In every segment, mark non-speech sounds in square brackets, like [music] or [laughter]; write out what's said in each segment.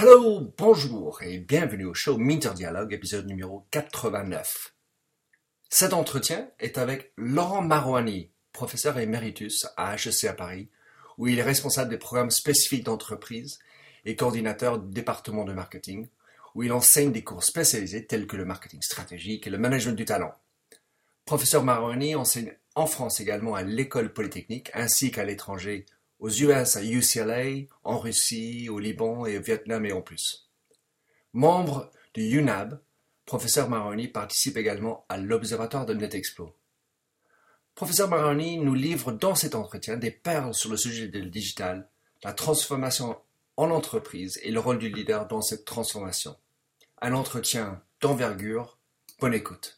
Hello, bonjour et bienvenue au show Minter Dialogue, épisode numéro 89. Cet entretien est avec Laurent Marouani, professeur éméritus à HEC à Paris, où il est responsable des programmes spécifiques d'entreprise et coordinateur du département de marketing, où il enseigne des cours spécialisés tels que le marketing stratégique et le management du talent. Professeur Marouani enseigne en France également à l'école polytechnique ainsi qu'à l'étranger aux US à UCLA, en Russie, au Liban et au Vietnam et en plus. Membre du UNAB, professeur Maroni participe également à l'Observatoire de NetExplo. Professeur Maroni nous livre dans cet entretien des perles sur le sujet du digital, la transformation en entreprise et le rôle du leader dans cette transformation. Un entretien d'envergure. Bonne écoute.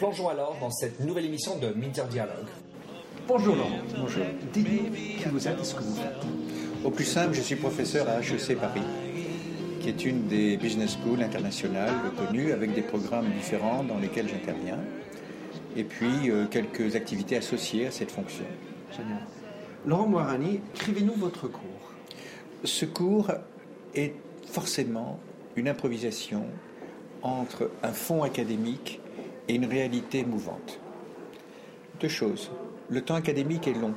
Plongeons alors dans cette nouvelle émission de Minter Dialogue. Bonjour Laurent. Bonjour. Dites-nous qui vous êtes et ce que vous faites. Au plus simple, je suis professeur à HEC Paris, qui est une des business schools internationales reconnues avec des programmes différents dans lesquels j'interviens, et puis euh, quelques activités associées à cette fonction. Génial. Laurent Moirani, écrivez-nous votre cours. Ce cours est forcément une improvisation entre un fond académique et une réalité mouvante. Deux choses. Le temps académique est long.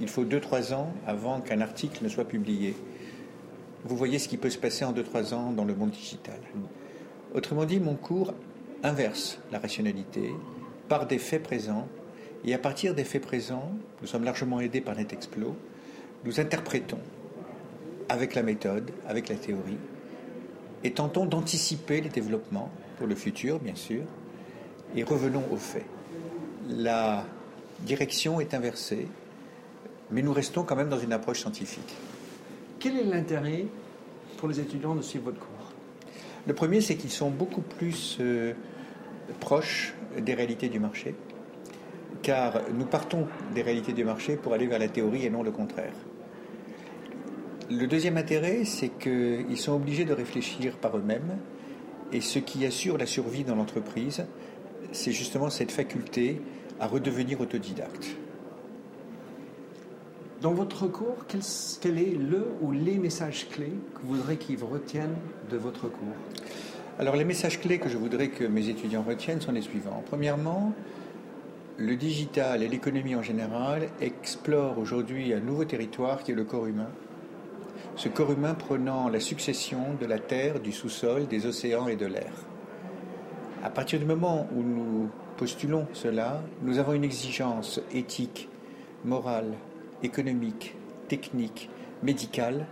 Il faut 2-3 ans avant qu'un article ne soit publié. Vous voyez ce qui peut se passer en 2-3 ans dans le monde digital. Autrement dit, mon cours inverse la rationalité par des faits présents, et à partir des faits présents, nous sommes largement aidés par NetExplo, nous interprétons avec la méthode, avec la théorie, et tentons d'anticiper les développements pour le futur, bien sûr, et revenons aux faits. La direction est inversée, mais nous restons quand même dans une approche scientifique. Quel est l'intérêt pour les étudiants de suivre votre cours? Le premier, c'est qu'ils sont beaucoup plus euh, proches des réalités du marché, car nous partons des réalités du marché pour aller vers la théorie et non le contraire. Le deuxième intérêt, c'est qu'ils sont obligés de réfléchir par eux-mêmes, et ce qui assure la survie dans l'entreprise, c'est justement cette faculté à redevenir autodidacte. Dans votre cours, quel, est le ou les messages clés que vous voudrez qu'ils retiennent de votre cours? Alors les messages clés que je voudrais que mes étudiants retiennent sont les suivants. Premièrement, le digital et l'économie en général explorent aujourd'hui un nouveau territoire qui est le corps humain. Ce corps humain prenant la succession de la terre, du sous-sol, des océans et de l'air. À partir du moment où nous postulons cela, nous avons une exigence éthique, morale, économique, technique, médicale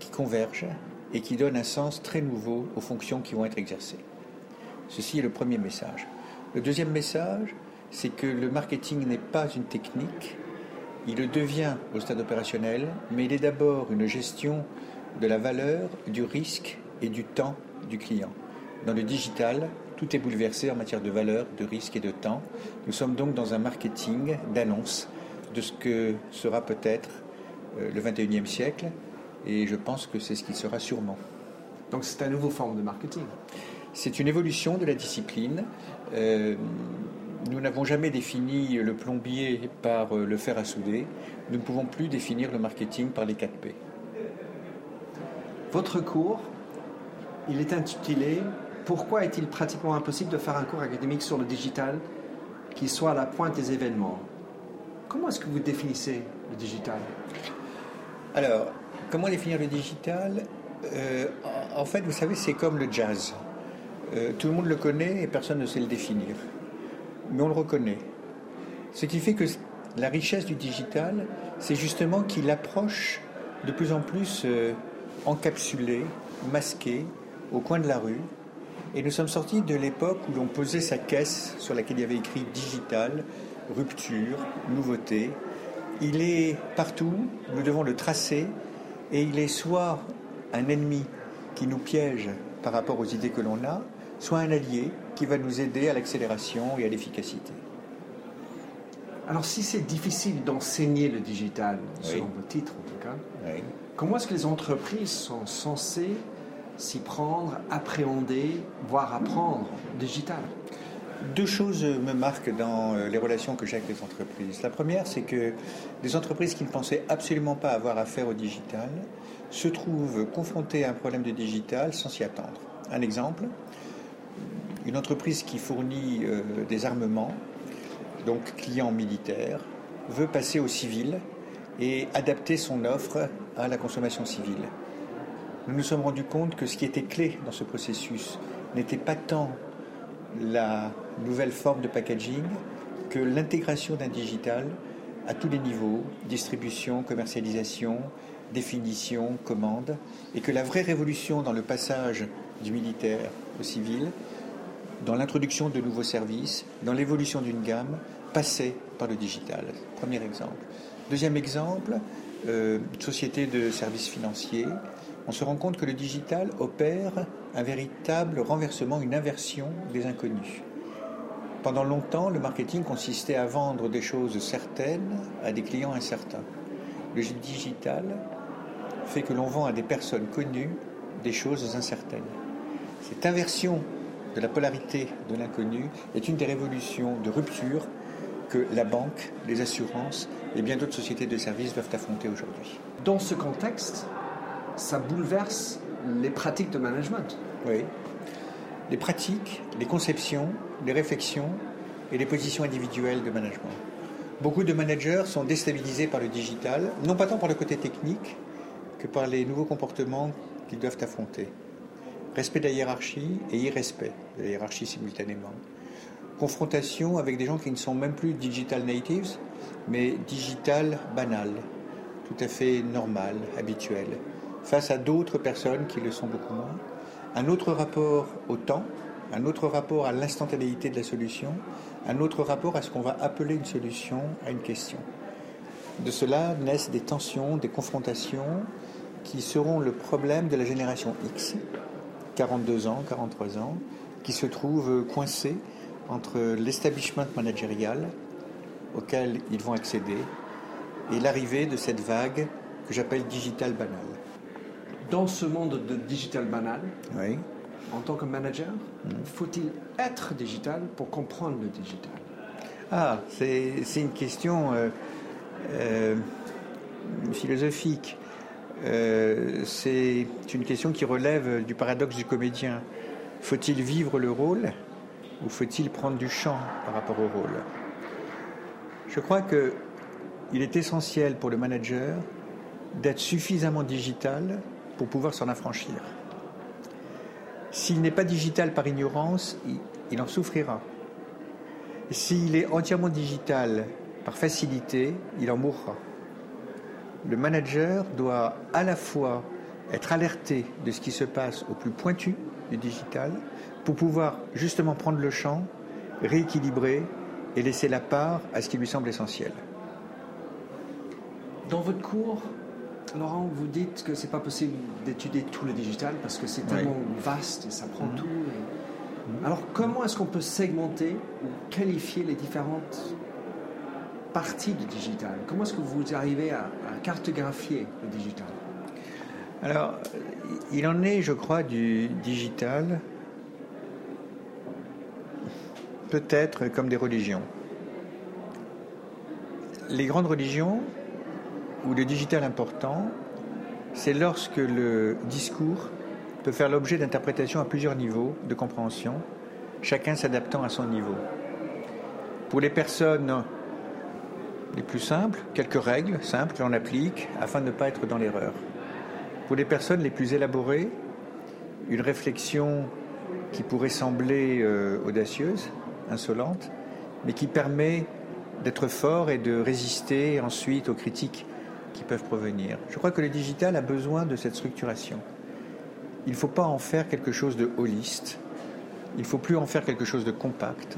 qui converge et qui donne un sens très nouveau aux fonctions qui vont être exercées. Ceci est le premier message. Le deuxième message, c'est que le marketing n'est pas une technique, il le devient au stade opérationnel, mais il est d'abord une gestion de la valeur, du risque et du temps du client. Dans le digital, tout est bouleversé en matière de valeur, de risque et de temps. Nous sommes donc dans un marketing d'annonce de ce que sera peut-être euh, le 21e siècle, et je pense que c'est ce qui sera sûrement. Donc c'est une nouvelle forme de marketing C'est une évolution de la discipline. Euh, nous n'avons jamais défini le plombier par euh, le fer à souder. Nous ne pouvons plus définir le marketing par les 4 P. Votre cours, il est intitulé pourquoi est-il pratiquement impossible de faire un cours académique sur le digital qui soit à la pointe des événements? Comment est-ce que vous définissez le digital? Alors, comment définir le digital? Euh, En fait, vous savez, c'est comme le jazz. Euh, tout le monde le connaît et personne ne sait le définir. Mais on le reconnaît. Ce qui fait que la richesse du digital, c'est justement qu'il approche de plus en plus euh, encapsulé, masqué, au coin de la rue, et nous sommes sortis de l'époque où l'on posait sa caisse sur laquelle il y avait écrit digital rupture, nouveauté. Il est partout, nous devons le tracer, et il est soit un ennemi qui nous piège par rapport aux idées que l'on a, soit un allié qui va nous aider à l'accélération et à l'efficacité. Alors si c'est difficile d'enseigner le digital, selon vos titres en tout cas, comment est-ce que les entreprises sont censées s'y prendre, appréhender, voire apprendre digital deux choses me marquent dans euh, les relations que j'ai avec les entreprises. La première, c'est que des entreprises qui ne pensaient absolument pas avoir affaire au digital se trouvent confrontées à un problème de digital sans s'y attendre. Un exemple, une entreprise qui fournit euh, des armements, donc client militaire, veut passer au civil et adapter son offre à la consommation civile. Nous nous sommes rendus compte que ce qui était clé dans ce processus n'était pas tant la nouvelle forme de packaging que l'intégration d'un digital à tous les niveaux, distribution, commercialisation, définition, commande, et que la vraie révolution dans le passage du militaire au civil, dans l'introduction de nouveaux services, dans l'évolution d'une gamme, passait par le digital. Premier exemple. Deuxième exemple, euh, société de services financiers. On se rend compte que le digital opère un véritable renversement, une inversion des inconnus. Pendant longtemps, le marketing consistait à vendre des choses certaines à des clients incertains. Le digital fait que l'on vend à des personnes connues des choses incertaines. Cette inversion de la polarité de l'inconnu est une des révolutions de rupture que la banque, les assurances et bien d'autres sociétés de services doivent affronter aujourd'hui. Dans ce contexte, ça bouleverse les pratiques de management. Oui. Les pratiques, les conceptions, les réflexions et les positions individuelles de management. Beaucoup de managers sont déstabilisés par le digital, non pas tant par le côté technique que par les nouveaux comportements qu'ils doivent affronter. Respect de la hiérarchie et irrespect de la hiérarchie simultanément. Confrontation avec des gens qui ne sont même plus digital natives, mais digital banal, tout à fait normal, habituel, face à d'autres personnes qui le sont beaucoup moins. Un autre rapport au temps, un autre rapport à l'instantanéité de la solution, un autre rapport à ce qu'on va appeler une solution à une question. De cela naissent des tensions, des confrontations qui seront le problème de la génération X, 42 ans, 43 ans, qui se trouvent coincés entre l'establishment managérial auquel ils vont accéder et l'arrivée de cette vague que j'appelle digital banal. Dans ce monde de digital banal, en tant que manager, hmm. faut-il être digital pour comprendre le digital? Ah, c'est une question euh, euh, philosophique. Euh, c'est une question qui relève du paradoxe du comédien. Faut-il vivre le rôle ou faut-il prendre du champ par rapport au rôle? Je crois qu'il est essentiel pour le manager d'être suffisamment digital pour pouvoir s'en affranchir. S'il n'est pas digital par ignorance, il, en souffrira. S'il est entièrement digital par facilité, il en mourra. Le manager doit à la fois être alerté de ce qui se passe au plus pointu du digital pour pouvoir justement prendre le champ, rééquilibrer et laisser la part à ce qui lui semble essentiel. Dans votre cours, Laurent, vous dites que c'est pas possible d'étudier tout le digital parce que c'est tellement vaste et ça prend mhm. tout. Mhm. Alors, comment est-ce qu'on peut segmenter ou qualifier les différentes parties du digital? Comment est-ce que vous arrivez à, à cartographier le digital? Alors, il en est, je crois, du digital peut-être comme des religions. Les grandes religions, où le digital important, c'est lorsque le discours peut faire l'objet d'interprétations à plusieurs niveaux de compréhension, chacun s'adaptant à son niveau. Pour les personnes les plus simples, quelques règles simples que l'on applique afin de ne pas être dans l'erreur. Pour les personnes les plus élaborées, une réflexion qui pourrait sembler euh, audacieuse, insolente, mais qui permet d'être fort et de résister ensuite aux critiques qui peuvent provenir. Je crois que le digital a besoin de cette structuration. Il ne faut pas en faire quelque chose de holiste, il ne faut plus en faire quelque chose de compact.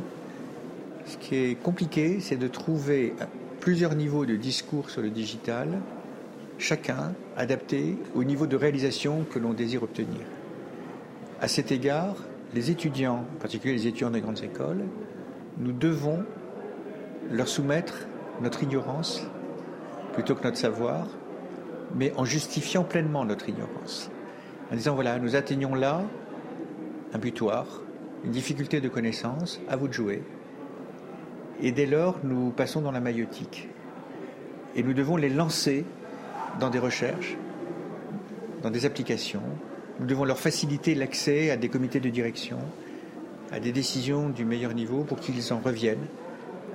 Ce qui est compliqué, c'est de trouver plusieurs niveaux de discours sur le digital, chacun adapté au niveau de réalisation que l'on désire obtenir. À cet égard, les étudiants, en particulier les étudiants des grandes écoles, nous devons leur soumettre notre ignorance plutôt que notre savoir, mais en justifiant pleinement notre ignorance. En disant, voilà, nous atteignons là un butoir, une difficulté de connaissance, à vous de jouer. Et dès lors, nous passons dans la maïotique. Et nous devons les lancer dans des recherches, dans des applications. Nous devons leur faciliter l'accès à des comités de direction, à des décisions du meilleur niveau pour qu'ils en reviennent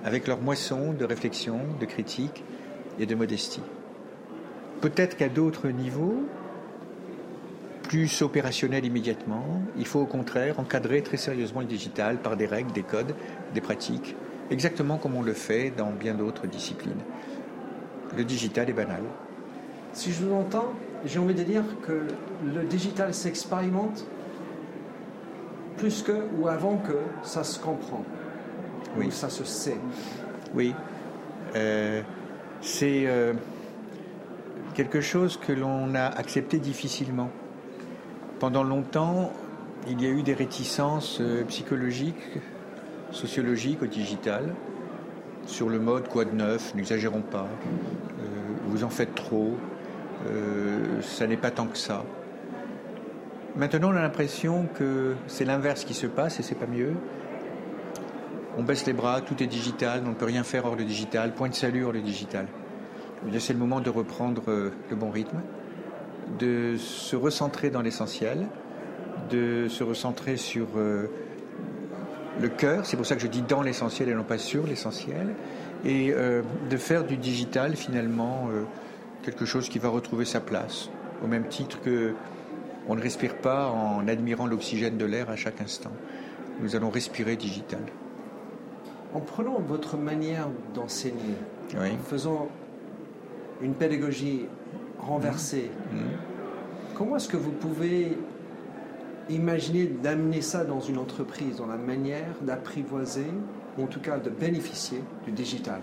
avec leur moisson de réflexion, de critique et de modestie. Peut-être qu'à d'autres niveaux, plus opérationnels immédiatement, il faut au contraire encadrer très sérieusement le digital par des règles, des codes, des pratiques, exactement comme on le fait dans bien d'autres disciplines. Le digital est banal. Si je vous entends, j'ai envie de dire que le digital s'expérimente plus que ou avant que ça se comprend. Oui. ça se sait. Oui. Euh, c'est euh, quelque chose que l'on a accepté difficilement. Pendant longtemps, il y a eu des réticences euh, psychologiques, sociologiques au digital, sur le mode quoi de neuf, n'exagérons pas, vous en faites trop, ça n'est pas tant que ça. Maintenant, on a l'impression que c'est l'inverse qui se passe et c'est pas mieux on baisse les bras, tout est digital, on ne peut rien faire hors le digital, point de salut hors le digital. C'est le moment de reprendre euh, le bon rythme, de se recentrer dans l'essentiel, de se recentrer sur euh, le cœur, c'est pour ça que je dis dans l'essentiel et non pas sur l'essentiel, et euh, de faire du digital finalement quelque chose qui va retrouver sa place, au même titre que on ne respire pas en admirant l'oxygène de l'air à chaque instant. Nous allons respirer digital en prenant votre manière d'enseigner, en faisant une pédagogie renversée, mmh. Mmh. comment est-ce que vous pouvez imaginer d'amener ça dans une entreprise, dans la manière d'apprivoiser, ou en tout cas de bénéficier du digital?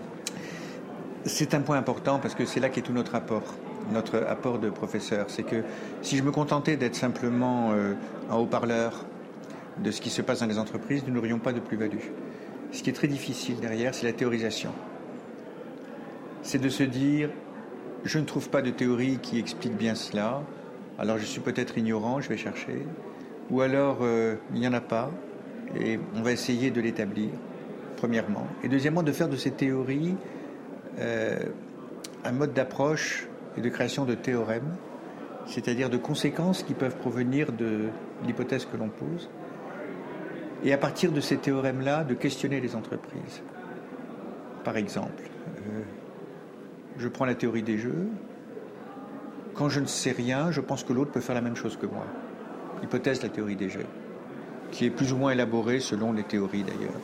C'est un point important parce que c'est là qu'est tout notre apport notre apport de professeur. C'est que si je me contentais d'être simplement euh, un haut-parleur de ce qui se passe dans les entreprises, nous n'aurions pas de plus-value. Ce qui est très difficile derrière, c'est la théorisation. C'est de se dire, je ne trouve pas de théorie qui explique bien cela, alors je suis peut-être ignorant, je vais chercher, ou alors euh, il n'y en a pas, et on va essayer de l'établir, premièrement. Et deuxièmement, de faire de ces théories euh, un mode d'approche et de création de théorèmes, c'est-à-dire de conséquences qui peuvent provenir de l'hypothèse que l'on pose, et à partir de ces théorèmes-là, de questionner les entreprises. Par exemple, euh, je prends la théorie des jeux. Quand je ne sais rien, je pense que l'autre peut faire la même chose que moi. Hypothèse de la théorie des jeux, qui est plus ou moins élaborée selon les théories d'ailleurs.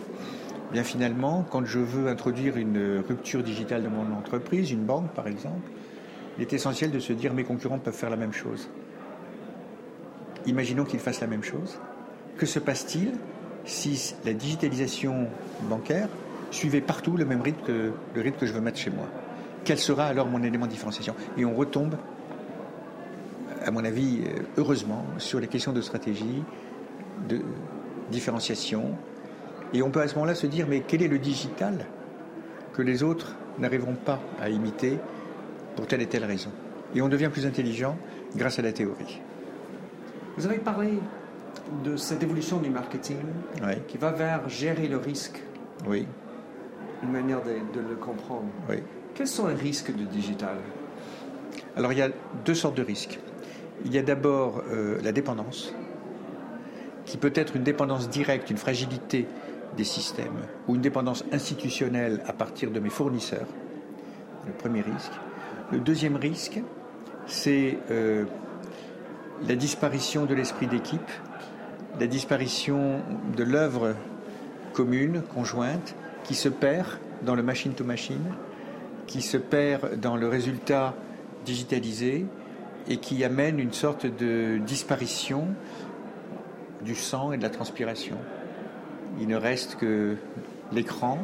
Bien finalement, quand je veux introduire une rupture digitale dans mon entreprise, une banque par exemple, il est essentiel de se dire mes concurrents peuvent faire la même chose. Imaginons qu'ils fassent la même chose. Que se passe-t-il si la digitalisation bancaire suivait partout le même rythme que le rythme que je veux mettre chez moi. Quel sera alors mon élément de différenciation? Et on retombe, à mon avis, euh, heureusement, sur les questions de stratégie, de différenciation. Et on peut à ce moment-là se dire, mais quel est le digital que les autres n'arriveront pas à imiter pour telle et telle raison? Et on devient plus intelligent grâce à la théorie. Vous avez parlé de cette évolution du marketing qui va vers gérer le risque. Oui. Une manière de, le comprendre. Oui. Quels sont les risques du digital? Alors il y a deux sortes de risques. Il y a d'abord euh, la dépendance, qui peut être une dépendance directe, une fragilité des systèmes, ou une dépendance institutionnelle à partir de mes fournisseurs. Le premier risque. Le deuxième risque, c'est euh, la disparition de l'esprit d'équipe, la disparition de l'œuvre commune, conjointe, qui se perd dans le machine-to-machine, qui se perd dans le résultat digitalisé et qui amène une sorte de disparition du sang et de la transpiration. Il ne reste que l'écran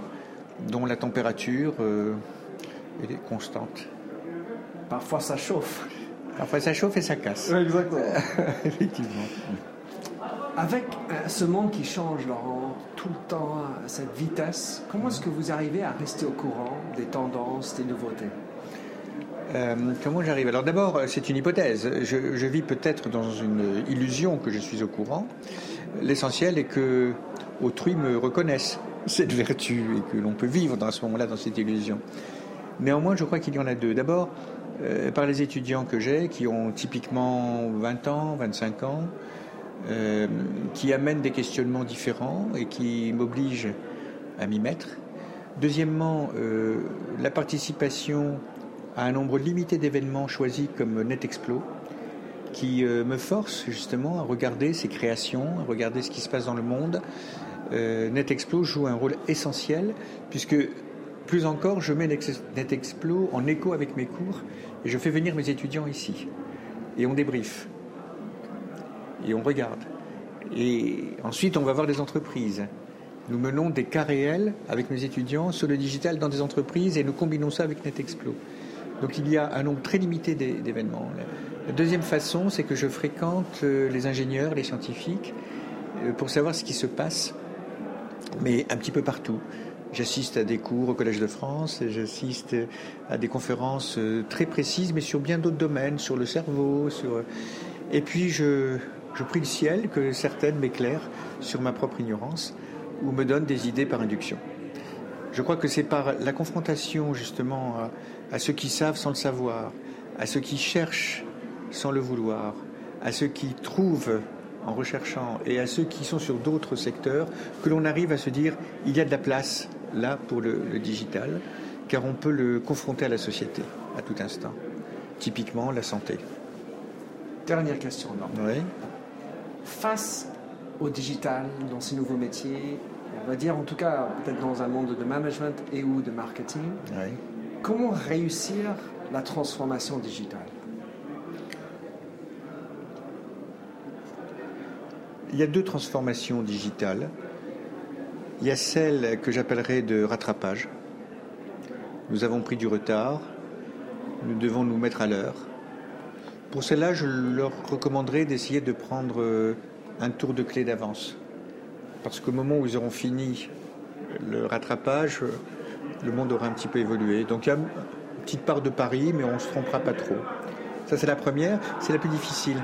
dont la température est constante. Parfois ça chauffe. Parfois ça chauffe et ça casse. Exactement. [laughs] Effectivement. Avec euh, ce monde qui change, Laurent, tout le temps, à cette vitesse, comment est-ce que vous arrivez à rester au courant des tendances, des nouveautés? Euh, comment j'arrive? Alors d'abord, c'est une hypothèse. Je, vis peut-être dans une illusion que je suis au courant. L'essentiel est que autrui me reconnaisse [laughs] cette vertu et que l'on peut vivre dans ce moment-là dans cette illusion. Néanmoins, je crois qu'il y en a deux. D'abord, euh, par les étudiants que j'ai, qui ont typiquement 20 ans, 25 ans, euh, qui amènent des questionnements différents et qui m'obligent à m'y mettre. Deuxièmement, euh, la participation à un nombre limité d'événements choisis comme NetExplo, qui me force justement à regarder ces créations, à regarder ce qui se passe dans le monde. NetExplo joue un rôle essentiel puisque plus encore, je mets NetExplo en écho avec mes cours et je fais venir mes étudiants ici. Et on débriefe. Et on regarde. Et ensuite, on va voir les entreprises. Nous menons des cas réels avec mes étudiants sur le digital dans des entreprises et nous combinons ça avec NetExplo. Donc il y a un nombre très limité d'événements. La deuxième façon, c'est que je fréquente euh, les ingénieurs, les scientifiques, euh, pour savoir ce qui se passe, mais un petit peu partout. J'assiste à des cours au Collège de France, j'assiste à des conférences euh, très précises, mais sur bien d'autres domaines, sur le cerveau, sur... Et puis je, je prie le ciel que certaines m'éclairent sur ma propre ignorance ou me donnent des idées par induction. Je crois que c'est par la confrontation justement à, à, ceux qui savent sans le savoir, à ceux qui cherchent sans le vouloir, à ceux qui trouvent en recherchant et à ceux qui sont sur d'autres secteurs que l'on arrive à se dire il y a de la place là pour le, digital, car on peut le confronter à la société à tout instant. Typiquement la santé. Dernière question, Oui. Face au digital, dans ces nouveaux métiers, on va dire en tout cas peut-être dans un monde de management et ou de marketing, comment réussir la transformation digitale? Il y a deux transformations digitales. Il y a celle que j'appellerais de rattrapage. Nous avons pris du retard, nous devons nous mettre à l'heure. Pour cela, je leur recommanderais d'essayer de prendre euh, un tour de clé d'avance. Parce qu'au moment où ils auront fini le rattrapage, euh, le monde aura un petit peu évolué. Donc il y a une petite part de pari, mais on ne se trompera pas trop. Ça, c'est la première, c'est la plus difficile.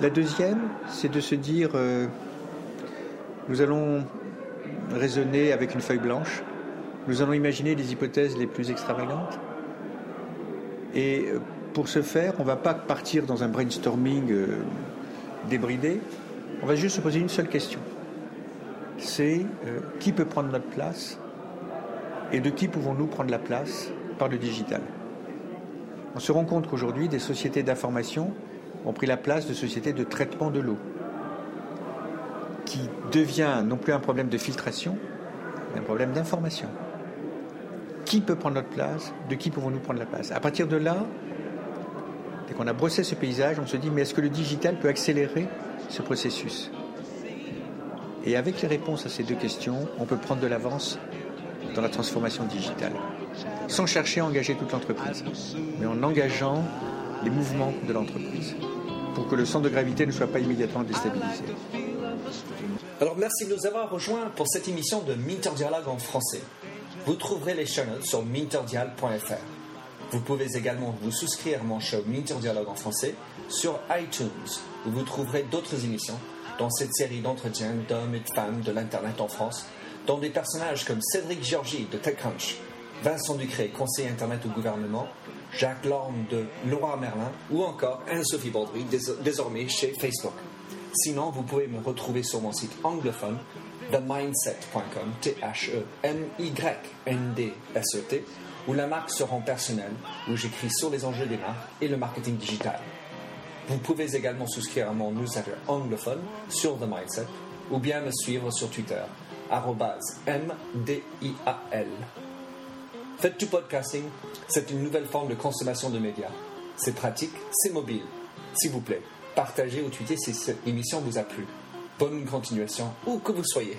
La deuxième, c'est de se dire, euh, nous allons raisonner avec une feuille blanche. Nous allons imaginer les hypothèses les plus extravagantes. Et euh, pour ce faire, on ne va pas partir dans un brainstorming euh, débridé. On va juste se poser une seule question. C'est euh, qui peut prendre notre place et de qui pouvons-nous prendre la place par le digital? On se rend compte qu'aujourd'hui, des sociétés d'information ont pris la place de sociétés de traitement de l'eau qui devient non plus un problème de filtration, mais un problème d'information. Qui peut prendre notre place? De qui pouvons-nous prendre la place? À partir de là, dès qu'on a brossé ce paysage, on se dit mais est-ce que le digital peut accélérer ce processus? Et avec les réponses à ces deux questions, on peut prendre de l'avance dans la transformation digitale, sans chercher à engager toute l'entreprise, mais en engageant les mouvements de l'entreprise, pour que le centre de gravité ne soit pas immédiatement déstabilisé. Alors merci de nous avoir rejoints pour cette émission de Minter Dialogue en français. Vous trouverez les chaînes sur minterdial.fr. Vous pouvez également vous souscrire à mon show Minter Dialogue en français sur iTunes, où vous trouverez d'autres émissions dans cette série d'entretiens d'hommes et de femmes de l'Internet en France, dont des personnages comme Cédric Georgie de TechCrunch, Vincent Ducré, conseiller Internet au gouvernement, Jacques Lorme de Laura Merlin ou encore Anne-Sophie Baudry, désormais chez Facebook. Sinon, vous pouvez me retrouver sur mon site anglophone themindset.com, T-H-E-M-Y-N-D-S-E-T, où la marque se rend personnelle, où j'écris sur les enjeux des marques et le marketing digital. Vous pouvez également souscrire à mon newsletter anglophone sur The Mindset ou bien me suivre sur Twitter, M-D-I-A-L. Faites du podcasting, c'est une nouvelle forme de consommation de médias. C'est pratique, c'est mobile. S'il vous plaît, partagez ou tweetez si cette émission vous a plu. Bonne continuation, où que vous soyez.